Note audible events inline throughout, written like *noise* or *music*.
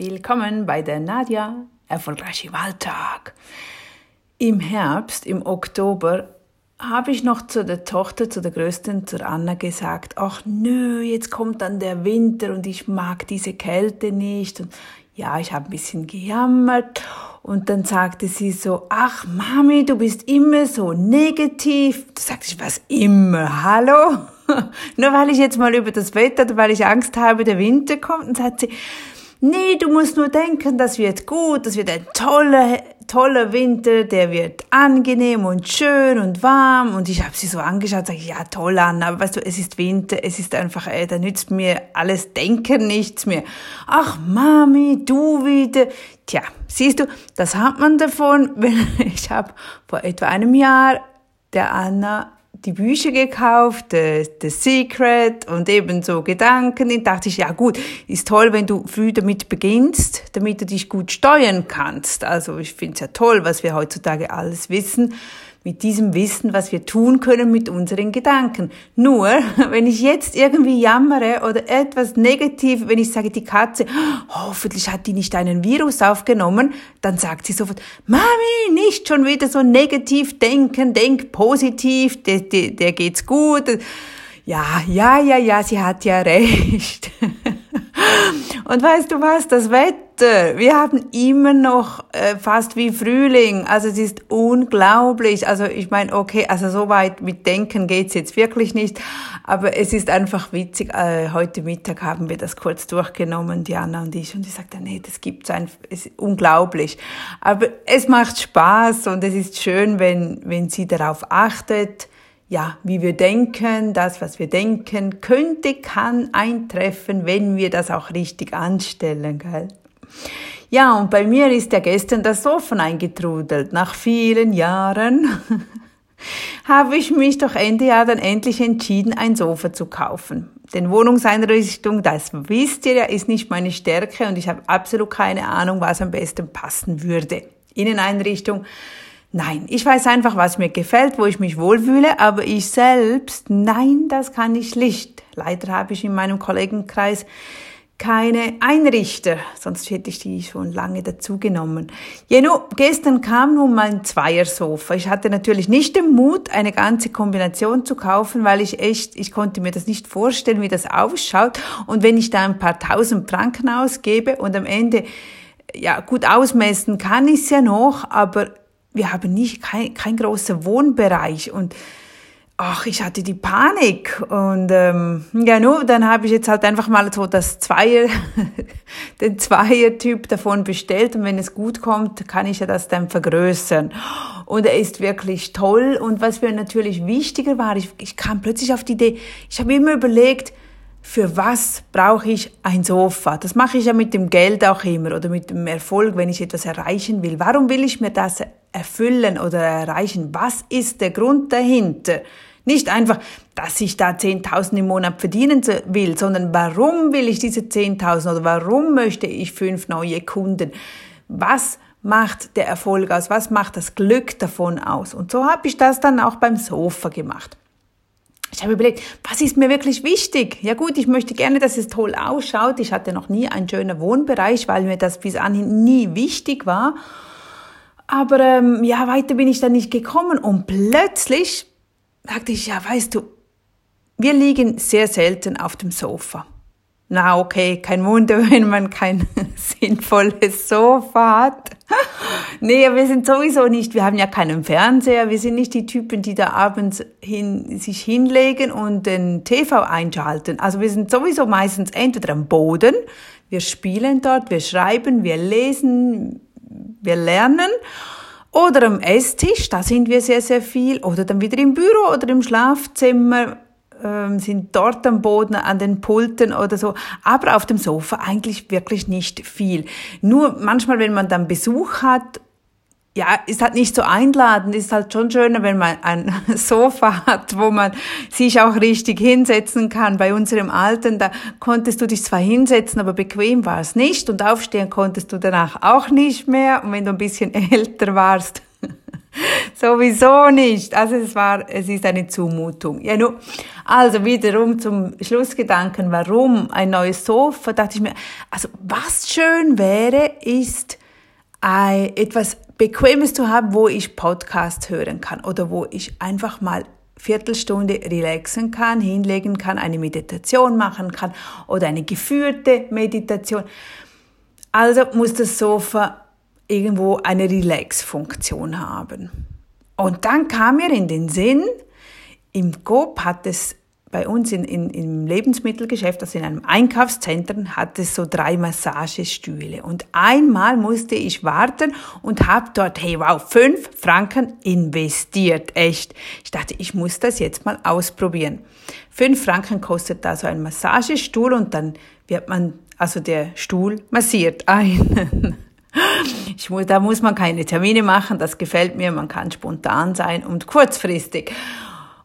Willkommen bei der Nadja Erfolgreich im Alltag. Im Herbst, im Oktober, habe ich noch zu der Tochter, zu der Größten, zur Anna gesagt, ach nö, jetzt kommt dann der Winter und ich mag diese Kälte nicht. Und ja, ich habe ein bisschen gejammert und dann sagte sie so, ach Mami, du bist immer so negativ. Da sagte ich, was immer, hallo? *laughs* Nur weil ich jetzt mal über das Wetter, weil ich Angst habe, der Winter kommt. Und sagt sie, nee, du musst nur denken, das wird gut, das wird ein toller, toller Winter, der wird angenehm und schön und warm. Und ich habe sie so angeschaut, sage ich, ja, toll an, aber weißt du, es ist Winter, es ist einfach, ey, da nützt mir alles Denken nichts mehr. Ach, Mami, du wieder. Tja, siehst du, das hat man davon, *laughs* wenn ich habe vor etwa einem Jahr der Anna die Bücher gekauft, The, Secret und eben so Gedanken. Dann dachte ich, ja gut, ist toll, wenn du früh damit beginnst, damit du dich gut steuern kannst. Also ich finde es ja toll, was wir heutzutage alles wissen mit diesem Wissen, was wir tun können mit unseren Gedanken. Nur, *laughs* wenn ich jetzt irgendwie jammere oder etwas negativ, wenn ich sage, die Katze, hoffentlich hat die nicht einen Virus aufgenommen, dann sagt sie sofort, Mami, nicht schon wieder so negativ denken, denk positiv, der, der, der geht's gut. Ja, ja, ja, ja, sie hat ja *laughs* recht. Und weißt du was, das Wetter, wir haben immer noch äh, fast wie Frühling, also es ist unglaublich. Also ich meine, okay, also so weit mit Denken geht's jetzt wirklich nicht, aber es ist einfach witzig. Äh, heute Mittag haben wir das kurz durchgenommen, Diana und ich, und ich sagte, nee, das gibt's einfach, es ist unglaublich. Aber es macht Spaß und es ist schön, wenn, wenn sie darauf achtet, ja, wie wir denken, das, was wir denken, könnte, kann eintreffen, wenn wir das auch richtig anstellen, gell? Ja, und bei mir ist ja gestern das Sofa eingetrudelt. Nach vielen Jahren *laughs* habe ich mich doch Ende Jahr dann endlich entschieden, ein Sofa zu kaufen. Denn Wohnungseinrichtung, das wisst ihr ja, ist nicht meine Stärke und ich habe absolut keine Ahnung, was am besten passen würde. Inneneinrichtung, Nein, ich weiß einfach, was mir gefällt, wo ich mich wohlfühle, aber ich selbst, nein, das kann ich nicht. Leider habe ich in meinem Kollegenkreis keine Einrichter, sonst hätte ich die schon lange dazu genommen. Jeno, gestern kam nun mein Zweiersofa. Ich hatte natürlich nicht den Mut, eine ganze Kombination zu kaufen, weil ich echt, ich konnte mir das nicht vorstellen, wie das ausschaut. Und wenn ich da ein paar tausend Franken ausgebe und am Ende, ja, gut ausmessen kann ich es ja noch, aber wir haben nicht kein, kein großer Wohnbereich. Und ach, ich hatte die Panik. Und ähm, ja, nur dann habe ich jetzt halt einfach mal so das Zweier, *laughs* den Zweier-Typ davon bestellt. Und wenn es gut kommt, kann ich ja das dann vergrößern. Und er ist wirklich toll. Und was mir natürlich wichtiger war, ich, ich kam plötzlich auf die Idee, ich habe immer überlegt, für was brauche ich ein Sofa? Das mache ich ja mit dem Geld auch immer oder mit dem Erfolg, wenn ich etwas erreichen will. Warum will ich mir das erfüllen oder erreichen? Was ist der Grund dahinter? Nicht einfach, dass ich da 10.000 im Monat verdienen will, sondern warum will ich diese 10.000 oder warum möchte ich fünf neue Kunden? Was macht der Erfolg aus? Was macht das Glück davon aus? Und so habe ich das dann auch beim Sofa gemacht. Ich habe überlegt, was ist mir wirklich wichtig? Ja gut, ich möchte gerne, dass es toll ausschaut. Ich hatte noch nie einen schönen Wohnbereich, weil mir das bis anhin nie wichtig war. Aber ähm, ja, weiter bin ich dann nicht gekommen und plötzlich sagte ich, ja, weißt du, wir liegen sehr selten auf dem Sofa. Na okay, kein Wunder, *laughs* wenn man kein *laughs* sinnvolles Sofa hat. *laughs* nee, wir sind sowieso nicht, wir haben ja keinen Fernseher, wir sind nicht die Typen, die da abends hin, sich hinlegen und den TV einschalten. Also wir sind sowieso meistens entweder am Boden, wir spielen dort, wir schreiben, wir lesen, wir lernen. Oder am Esstisch, da sind wir sehr, sehr viel, oder dann wieder im Büro oder im Schlafzimmer ähm, sind dort am Boden, an den Pulten oder so, aber auf dem Sofa eigentlich wirklich nicht viel. Nur manchmal, wenn man dann Besuch hat ja, ist halt nicht so einladend, ist halt schon schöner, wenn man ein *laughs* Sofa hat, wo man sich auch richtig hinsetzen kann. Bei unserem Alten, da konntest du dich zwar hinsetzen, aber bequem war es nicht und aufstehen konntest du danach auch nicht mehr. Und wenn du ein bisschen *laughs* älter warst, *laughs* sowieso nicht. Also es war, es ist eine Zumutung. Ja, nur, also wiederum zum Schlussgedanken, warum ein neues Sofa, dachte ich mir, also was schön wäre, ist ein, etwas Bequemes zu haben, wo ich Podcast hören kann oder wo ich einfach mal Viertelstunde relaxen kann, hinlegen kann, eine Meditation machen kann oder eine geführte Meditation. Also muss das Sofa irgendwo eine Relax-Funktion haben. Und dann kam mir in den Sinn, im GOP hat es bei uns in, in, im Lebensmittelgeschäft, also in einem Einkaufszentrum, hat es so drei Massagestühle. Und einmal musste ich warten und habe dort, hey wow, fünf Franken investiert. Echt. Ich dachte, ich muss das jetzt mal ausprobieren. Fünf Franken kostet da so ein Massagestuhl und dann wird man, also der Stuhl massiert einen. *laughs* Ich muss, da muss man keine Termine machen, das gefällt mir, man kann spontan sein und kurzfristig.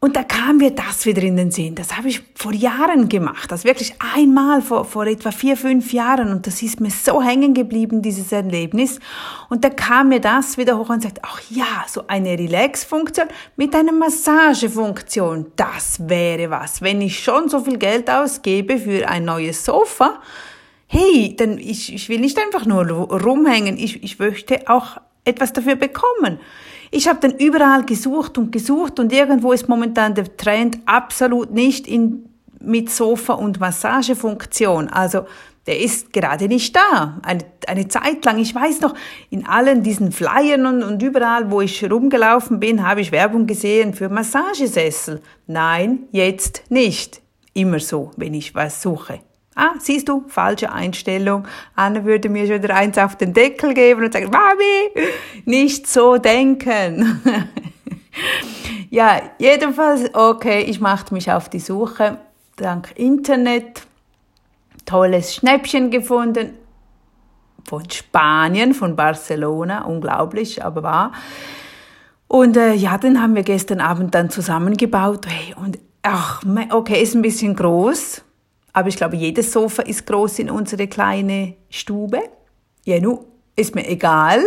Und da kam mir das wieder in den Sinn. Das habe ich vor Jahren gemacht. Das wirklich einmal vor, vor etwa vier, fünf Jahren. Und das ist mir so hängen geblieben, dieses Erlebnis. Und da kam mir das wieder hoch und sagte, ach ja, so eine Relax-Funktion mit einer Massagefunktion. Das wäre was. Wenn ich schon so viel Geld ausgebe für ein neues Sofa, hey, dann ich, ich will nicht einfach nur rumhängen. Ich, ich möchte auch etwas dafür bekommen. Ich habe dann überall gesucht und gesucht und irgendwo ist momentan der Trend absolut nicht in, mit Sofa und Massagefunktion. Also der ist gerade nicht da. Eine, eine Zeit lang, ich weiß noch, in allen diesen Flyern und, und überall, wo ich rumgelaufen bin, habe ich Werbung gesehen für Massagesessel. Nein, jetzt nicht. Immer so, wenn ich was suche. Ah, siehst du, falsche Einstellung. Anna würde mir schon wieder eins auf den Deckel geben und sagen, Mami, nicht so denken. *laughs* ja, jedenfalls, okay, ich machte mich auf die Suche. Dank Internet. Tolles Schnäppchen gefunden. Von Spanien, von Barcelona. Unglaublich, aber wahr. Und äh, ja, den haben wir gestern Abend dann zusammengebaut. Hey, und ach, okay, ist ein bisschen groß aber ich glaube, jedes Sofa ist groß in unsere kleine Stube. Ja, nu, ist mir egal.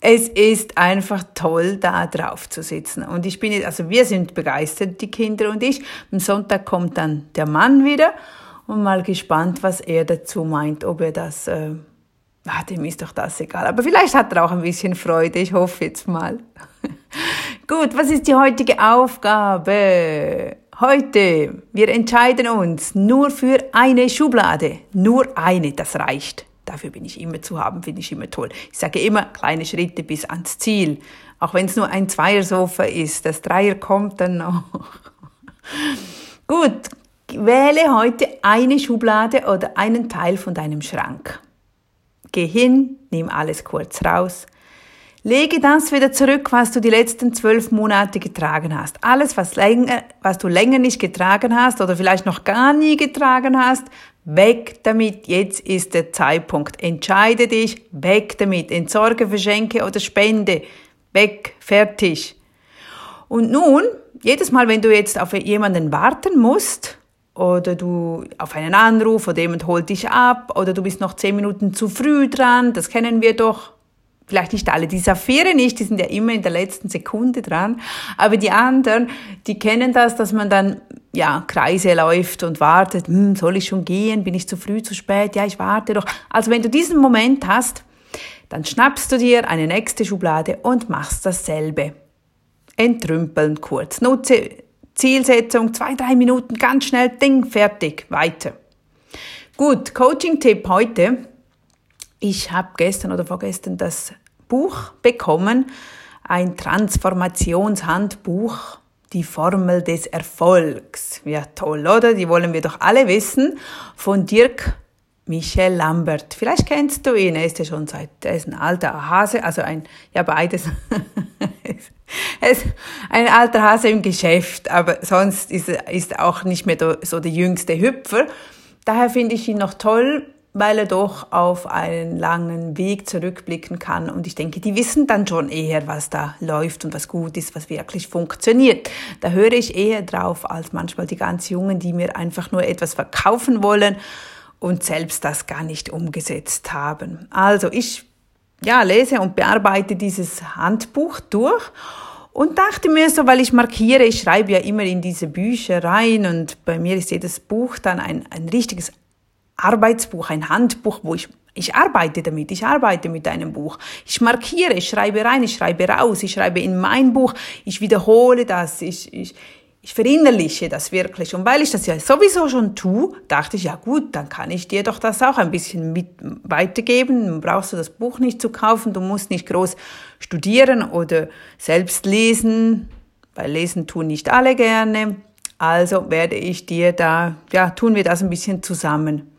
Es ist einfach toll, da drauf zu sitzen. Und ich bin, also wir sind begeistert, die Kinder und ich. Am Sonntag kommt dann der Mann wieder und mal gespannt, was er dazu meint, ob er das, äh, ah, dem ist doch das egal. Aber vielleicht hat er auch ein bisschen Freude. Ich hoffe jetzt mal. *laughs* Gut, was ist die heutige Aufgabe? Heute, wir entscheiden uns nur für eine Schublade. Nur eine, das reicht. Dafür bin ich immer zu haben, finde ich immer toll. Ich sage immer kleine Schritte bis ans Ziel. Auch wenn es nur ein Zweiersofa ist. Das Dreier kommt dann noch. *laughs* Gut, wähle heute eine Schublade oder einen Teil von deinem Schrank. Geh hin, nimm alles kurz raus, Lege das wieder zurück, was du die letzten zwölf Monate getragen hast. Alles, was, länger, was du länger nicht getragen hast oder vielleicht noch gar nie getragen hast, weg damit. Jetzt ist der Zeitpunkt. Entscheide dich, weg damit. Entsorge, verschenke oder spende. Weg, fertig. Und nun, jedes Mal, wenn du jetzt auf jemanden warten musst, oder du auf einen Anruf oder jemand holt dich ab oder du bist noch zehn Minuten zu früh dran, das kennen wir doch vielleicht nicht alle, die Saphire nicht, die sind ja immer in der letzten Sekunde dran, aber die anderen, die kennen das, dass man dann ja Kreise läuft und wartet, hm, soll ich schon gehen, bin ich zu früh, zu spät, ja, ich warte doch. Also wenn du diesen Moment hast, dann schnappst du dir eine nächste Schublade und machst dasselbe. Entrümpeln kurz. Nutze Zielsetzung, zwei, drei Minuten, ganz schnell, Ding, fertig, weiter. Gut, Coaching-Tipp heute. Ich habe gestern oder vorgestern das Buch bekommen, ein Transformationshandbuch, die Formel des Erfolgs. Ja, toll, oder? Die wollen wir doch alle wissen. Von Dirk Michel Lambert. Vielleicht kennst du ihn, er ist ja schon seit, er ist ein alter Hase, also ein, ja beides. *laughs* er ist ein alter Hase im Geschäft, aber sonst ist er auch nicht mehr so der jüngste Hüpfer. Daher finde ich ihn noch toll, weil er doch auf einen langen Weg zurückblicken kann. Und ich denke, die wissen dann schon eher, was da läuft und was gut ist, was wirklich funktioniert. Da höre ich eher drauf als manchmal die ganz Jungen, die mir einfach nur etwas verkaufen wollen und selbst das gar nicht umgesetzt haben. Also ich ja, lese und bearbeite dieses Handbuch durch Und dachte mir so, weil ich markiere, ich schreibe ja immer in diese Bücher rein und bei mir ist jedes Buch dann ein, ein richtiges Arbeitsbuch, ein Handbuch, wo ich ich arbeite damit, ich arbeite mit einem Buch. Ich markiere, ich schreibe rein, ich schreibe raus, ich schreibe in mein Buch, ich wiederhole das, ich, ich, ich verinnerliche das wirklich. Und weil ich das ja sowieso schon tue, dachte ich, ja gut, dann kann ich dir doch das auch ein bisschen mit weitergeben. Dann brauchst du das Buch nicht zu kaufen, du musst nicht groß studieren oder selbst lesen, weil lesen tun nicht alle gerne. Also werde ich dir da, ja, tun wir das ein bisschen zusammen.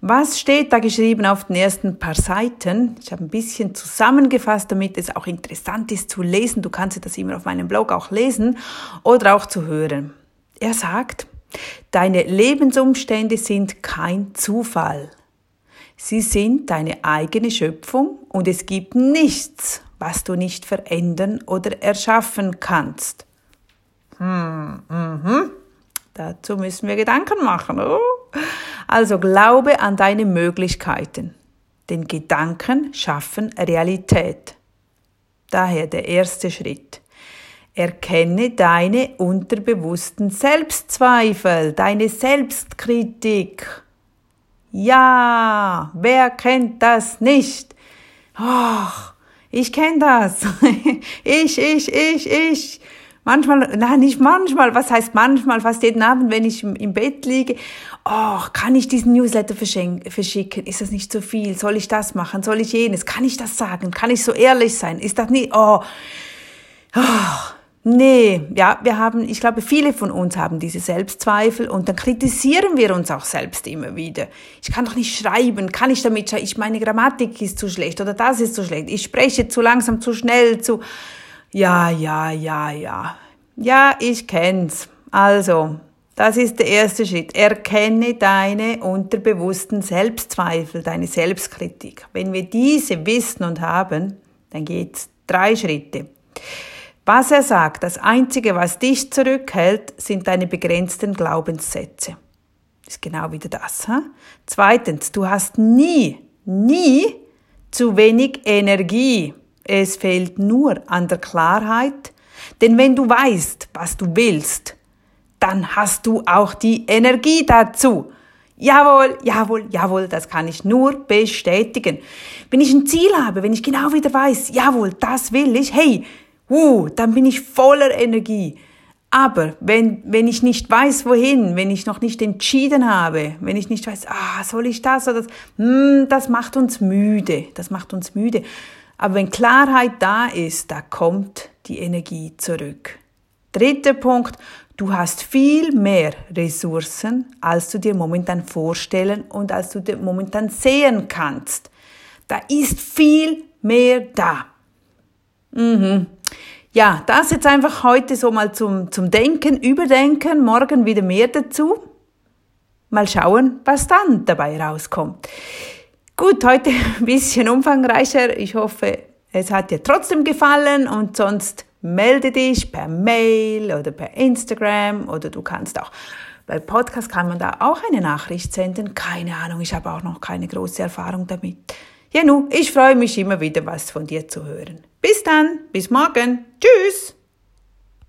Was steht da geschrieben auf den ersten paar Seiten? Ich habe ein bisschen zusammengefasst, damit es auch interessant ist zu lesen. Du kannst das immer auf meinem Blog auch lesen oder auch zu hören. Er sagt, deine Lebensumstände sind kein Zufall. Sie sind deine eigene Schöpfung und es gibt nichts, was du nicht verändern oder erschaffen kannst. Hm, mhm. Dazu müssen wir Gedanken machen. Oh. Also glaube an deine Möglichkeiten. Denn Gedanken schaffen Realität. Daher der erste Schritt. Erkenne deine unterbewussten Selbstzweifel, deine Selbstkritik. Ja, wer kennt das nicht? Ach, ich kenne das. *laughs* ich, ich, ich, ich. Manchmal, nein, nicht manchmal, was heißt manchmal, fast jeden Abend, wenn ich im Bett liege, oh, kann ich diesen Newsletter verschicken? Ist das nicht zu viel? Soll ich das machen? Soll ich jenes? Kann ich das sagen? Kann ich so ehrlich sein? Ist das nicht, oh, oh, nee, ja, wir haben, ich glaube, viele von uns haben diese Selbstzweifel und dann kritisieren wir uns auch selbst immer wieder. Ich kann doch nicht schreiben, kann ich damit schreiben? Ich, meine Grammatik ist zu schlecht oder das ist zu schlecht. Ich spreche zu langsam, zu schnell, zu, ja, ja, ja, ja. Ja, ich kenn's. Also, das ist der erste Schritt. Erkenne deine unterbewussten Selbstzweifel, deine Selbstkritik. Wenn wir diese wissen und haben, dann geht's drei Schritte. Was er sagt, das einzige, was dich zurückhält, sind deine begrenzten Glaubenssätze. ist genau wieder das. Ha? Zweitens, du hast nie, nie zu wenig Energie. Es fehlt nur an der Klarheit, denn wenn du weißt, was du willst, dann hast du auch die Energie dazu. Jawohl, jawohl, jawohl, das kann ich nur bestätigen. Wenn ich ein Ziel habe, wenn ich genau wieder weiß, jawohl, das will ich, hey, uh, dann bin ich voller Energie. Aber wenn, wenn ich nicht weiß, wohin, wenn ich noch nicht entschieden habe, wenn ich nicht weiß, ah, soll ich das oder das, hm, das macht uns müde, das macht uns müde. Aber wenn Klarheit da ist, da kommt die Energie zurück. Dritter Punkt, du hast viel mehr Ressourcen, als du dir momentan vorstellen und als du dir momentan sehen kannst. Da ist viel mehr da. Mhm. Ja, das jetzt einfach heute so mal zum, zum Denken, Überdenken, morgen wieder mehr dazu. Mal schauen, was dann dabei rauskommt. Gut, heute *laughs* ein bisschen umfangreicher. Ich hoffe, es hat dir trotzdem gefallen und sonst melde dich per Mail oder per Instagram oder du kannst auch bei Podcast kann man da auch eine Nachricht senden. Keine Ahnung, ich habe auch noch keine große Erfahrung damit. Ja, nu, ich freue mich immer wieder, was von dir zu hören. Bis dann, bis morgen. Tschüss.